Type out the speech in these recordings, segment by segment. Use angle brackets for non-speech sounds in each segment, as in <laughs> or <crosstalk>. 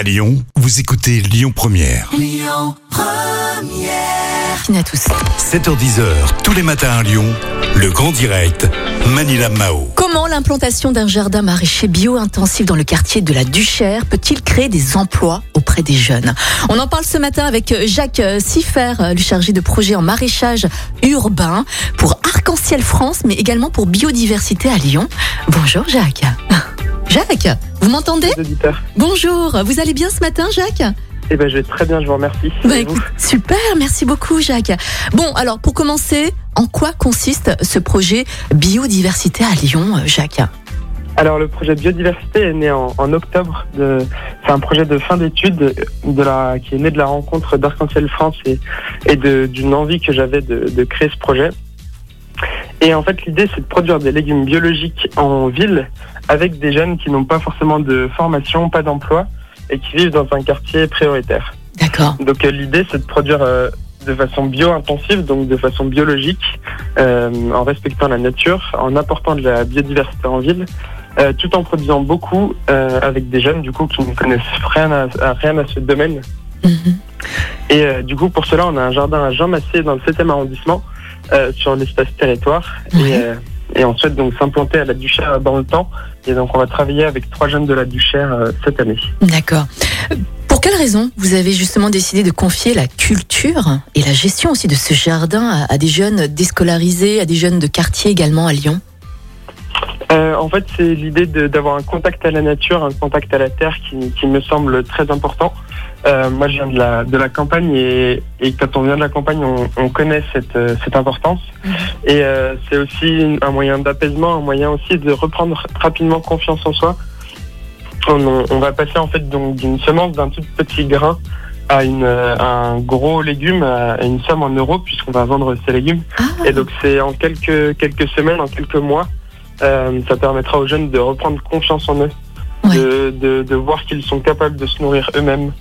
À Lyon, vous écoutez Lyon Première. à tous. 7h10h, tous les matins à Lyon, le grand direct, Manila Mao. Comment l'implantation d'un jardin maraîcher bio-intensif dans le quartier de la Duchère peut-il créer des emplois auprès des jeunes? On en parle ce matin avec Jacques Siffer, le chargé de projet en maraîchage urbain pour Arc-en-Ciel France, mais également pour biodiversité à Lyon. Bonjour Jacques. Jacques, vous m'entendez. Bonjour, vous allez bien ce matin Jacques Eh ben, je vais très bien, je vous remercie. Bah, vous super, merci beaucoup Jacques. Bon, alors pour commencer, en quoi consiste ce projet biodiversité à Lyon, Jacques Alors, le projet biodiversité est né en, en octobre. C'est un projet de fin d'études de la, qui est né de la rencontre d'Arc-en-Ciel France et, d'une envie que j'avais de, de créer ce projet. Et en fait, l'idée, c'est de produire des légumes biologiques en ville avec des jeunes qui n'ont pas forcément de formation, pas d'emploi et qui vivent dans un quartier prioritaire. D'accord. Donc euh, l'idée c'est de produire euh, de façon bio-intensive, donc de façon biologique, euh, en respectant la nature, en apportant de la biodiversité en ville, tout en produisant beaucoup avec des jeunes du coup qui ne connaissent rien à, à- rien à ce domaine. Mhm. Et du coup pour cela on a un jardin à Jean Massé dans le 7e arrondissement sur l'espace territoire et, et on souhaite donc s'implanter à la Duchère dans le temps et donc on va travailler avec trois jeunes de la Duchère euh, cette année. D'accord. Pour quelle raison vous avez justement décidé de confier la culture et la gestion aussi de ce jardin à, à des jeunes déscolarisés, à des jeunes de quartier également à Lyon? Euh, en fait, c'est l'idée d'avoir un contact à la nature, un contact à la terre qui, qui me semble très important. Euh, moi, je viens de la, de la campagne et, et quand on vient de la campagne, on, on connaît cette, cette importance. Et euh, c'est aussi un moyen d'apaisement, un moyen aussi de reprendre rapidement confiance en soi. On, va passer en fait donc d'une semence d'un tout petit grain à une, euh, un gros légume, à une somme en euros puisqu'on va vendre ces légumes. Ah, Et donc c'est en quelques quelques semaines, en quelques mois, euh, ça permettra aux jeunes de reprendre confiance en eux, Ouais. de, de, de voir qu'ils sont capables de se nourrir eux-mêmes.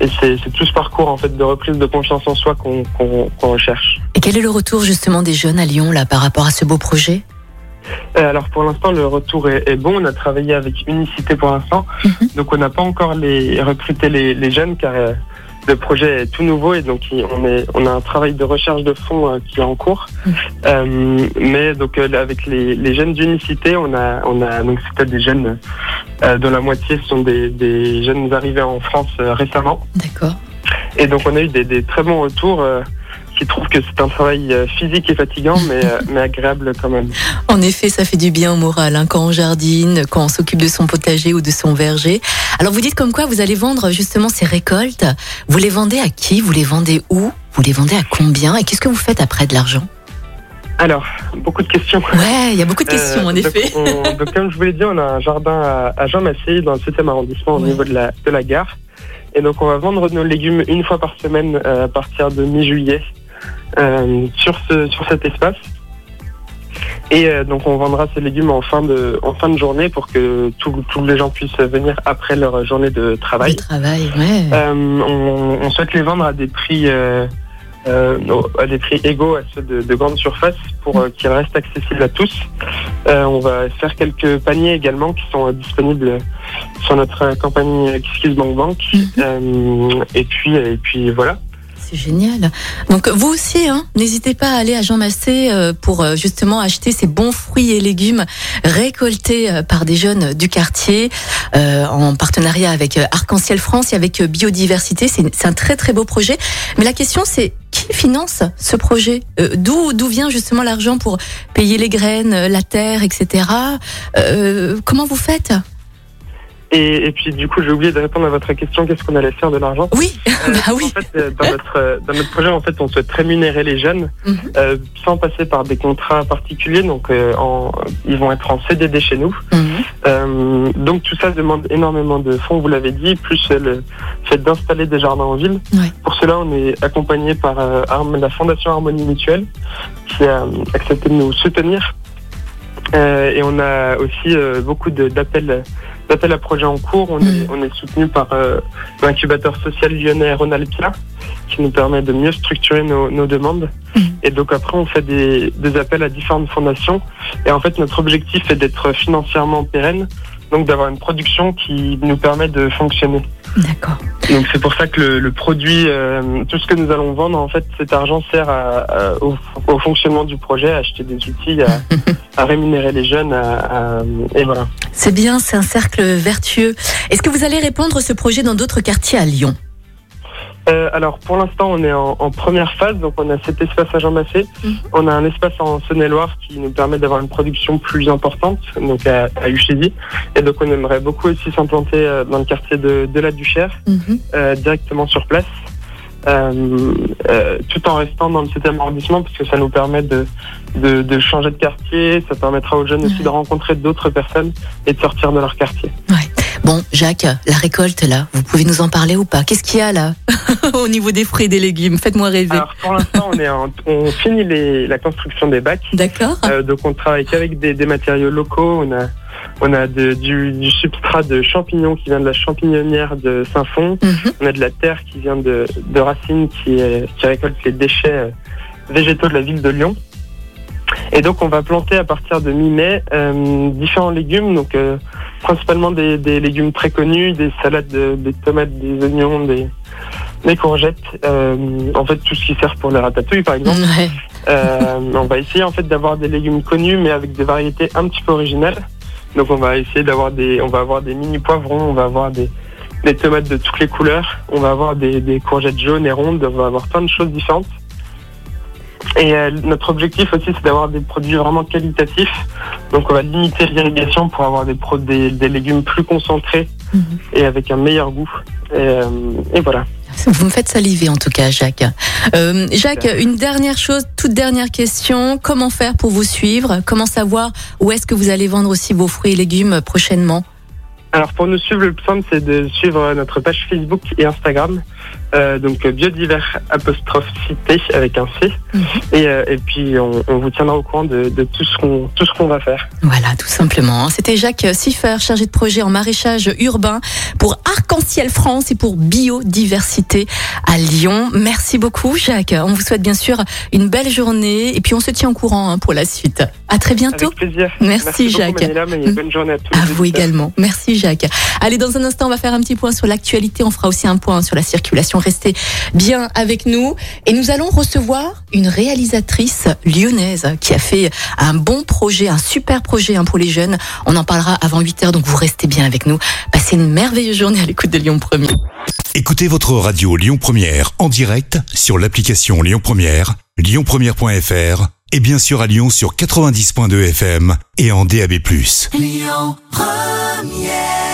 Et c'est tout ce parcours en fait de reprise de confiance en soi qu'on recherche. Quel est le retour justement des jeunes à Lyon là par rapport à ce beau projet? Euh, alors pour l'instant le retour est, est bon. On a travaillé avec Unicité pour l'instant, Mhm. donc on n'a pas encore les recruté les, les jeunes car euh, le projet est tout nouveau et donc on est on a un travail de recherche de fonds euh, qui est en cours. Mhm. Euh, mais donc avec les, les jeunes d'Unicité, on a on a donc c'était des jeunes dont la moitié sont des, des jeunes arrivés en France récemment. D'accord. Et donc on a eu des, des très bons retours qui trouvent que c'est un travail euh, physique et fatigant mais euh, <laughs> mais agréable quand même. En effet, ça fait du bien au moral hein, quand on jardine, quand on s'occupe de son potager ou de son verger. Alors vous dites comme quoi vous allez vendre justement ces récoltes. Vous les vendez à qui? Vous les vendez où? Vous les vendez à combien? Et qu'est-ce que vous faites après de l'argent? Alors, beaucoup de questions. Ouais, il y a beaucoup de questions Euh, en donc, effet. on- donc, comme je vous l'ai dit, on a un jardin à, à Jean-Massé, dans le 7e arrondissement, au niveau de la, de la gare. Et donc, on va vendre nos légumes une fois par semaine à partir de mi-juillet sur, ce, sur cet espace. Et euh, donc, on vendra ces légumes en fin de, en fin de journée pour que tous tous les gens puissent venir après leur journée de travail. Travail, ouais. Euh, on, on souhaite les vendre à des prix euh, euh, à des prix égaux à ceux de, de grande surface pour euh, qu'ils restent accessibles à tous. Euh, on va faire quelques paniers également qui sont euh, disponibles sur notre euh, campagne KissKissBankBank. Bank. Mhm. Euh, et puis et puis voilà. C'est génial. Donc vous aussi, hein, n'hésitez pas à aller à Jean Massé euh, pour euh, justement acheter ces bons fruits et légumes récoltés euh, par des jeunes du quartier en partenariat avec Arc-en-Ciel France et avec Biodiversité. C'est un très très beau projet. Mais la question c'est qui finance ce projet? D'où d'où vient justement l'argent pour payer les graines, la terre, etc. Comment vous faites? Et, et puis du coup j'ai oublié de répondre à votre question qu'est-ce qu'on allait faire de l'argent Oui, <laughs> Euh, bah oui. En fait, euh, dans notre, euh, dans notre projet, en fait, on souhaite rémunérer les jeunes Mhm. euh, sans passer par des contrats particuliers. Donc, euh, en, ils vont être en CDD chez nous. Mhm. Donc, tout ça demande énormément de fonds, vous l'avez dit, plus le fait d'installer des jardins en ville. Pour cela, on est accompagné par la Fondation Harmonie Mutuelle qui a accepté de nous soutenir. Et on a aussi beaucoup d'appels d'appels à projets en cours. On est, Mhm. on est soutenu par euh, l'incubateur social lyonnais Ronalpia qui nous permet de mieux structurer nos, nos demandes. Mhm. Et donc après, on fait des, des appels à différentes fondations. Et en fait, notre objectif est d'être financièrement pérenne. donc d'avoir une production qui nous permet de fonctionner. D'accord. Donc c'est pour ça que le, le produit, euh, tout ce que nous allons vendre, en fait, cet argent sert à- à- au, au fonctionnement du projet, à acheter des outils, à, <laughs> à rémunérer les jeunes, à- à- et voilà. C'est bien, c'est un cercle vertueux. Est-ce que vous allez répandre ce projet dans d'autres quartiers à Lyon? Euh, alors pour l'instant, on est en, en première phase, donc on a cet espace à Jean Massé, Mhm. on a un espace en Saône-et-Loire qui nous permet d'avoir une production plus importante, donc à, à Uchézy, et donc on aimerait beaucoup aussi s'implanter euh, dans le quartier de, de la Duchère. Mhm. euh, directement sur place, euh, euh, tout en restant dans le 7e arrondissement, parce que ça nous permet de, de, de changer de quartier, ça permettra aux jeunes aussi Ouais. de rencontrer d'autres personnes et de sortir de leur quartier. Bon, Jacques, la récolte là, vous pouvez nous en parler ou pas? Qu'est-ce qu'il y a là? <laughs> au niveau des fruits et des légumes Faites-moi rêver. Alors pour l'instant, on, est en- on finit les, la construction des bacs, D'accord euh, donc on travaille qu'avec des, des matériaux locaux, on a, on a de- du, du substrat de champignons qui vient de la champignonnière de Saint-Fond, Mhm. On a de la terre qui vient de, de Racine qui, récolte les déchets euh, végétaux de la ville de Lyon. Et donc on va planter à partir de mi-mai euh, différents légumes, donc euh, principalement des, des légumes très connus, des salades, de- des tomates, des oignons, des, des courgettes, euh, en fait tout ce qui sert pour les ratatouilles par exemple. Ouais. Euh, on va essayer en fait d'avoir des légumes connus mais avec des variétés un petit peu originales. Donc on va essayer d'avoir des, on va avoir des mini poivrons, on va avoir des, des tomates de toutes les couleurs, on va avoir des, des courgettes jaunes et rondes, on va avoir plein de choses différentes. Et euh, notre objectif aussi c'est d'avoir des produits vraiment qualitatifs. Donc on va limiter l'irrigation pour avoir des, pro- des, des légumes plus concentrés Mhm. et avec un meilleur goût. Et, et voilà. Vous me faites saliver en tout cas, Jacques. Euh, Jacques, une dernière chose, toute dernière question. Comment faire pour vous suivre? Comment savoir où est-ce que vous allez vendre aussi vos fruits et légumes prochainement? Alors pour nous suivre, le plus simple c'est de suivre notre page Facebook et Instagram. Euh, donc euh, biodivers apostrophe cité avec un C. Mhm. et, euh, et puis on, on vous tiendra au courant de, de tout ce qu'on tout ce qu'on va faire. Voilà, tout simplement. C'était Jacques Siffer, chargé de projet en maraîchage urbain pour Arc-en-Ciel France et pour biodiversité à Lyon. Merci beaucoup, Jacques. On vous souhaite bien sûr une belle journée et puis on se tient au courant hein, pour la suite. À très bientôt. Avec plaisir. Merci, beaucoup, Jacques. Manila, mais bonne journée à tous. À vous également. Merci Jacques. Allez, dans un instant, on va faire un petit point sur l'actualité. On fera aussi un point sur la circulation. Restez bien avec nous. Et nous allons recevoir une réalisatrice lyonnaise qui a fait un bon projet, un super projet hein, pour les jeunes. On en parlera avant 8 heures, donc vous restez bien avec nous. Passez une merveilleuse journée à l'écoute de Lyon 1er. Écoutez votre radio Lyon Première en direct sur l'application Lyon Première, lyonpremière.fr et bien sûr à Lyon sur 90.2 FM et en DAB+. Lyon Première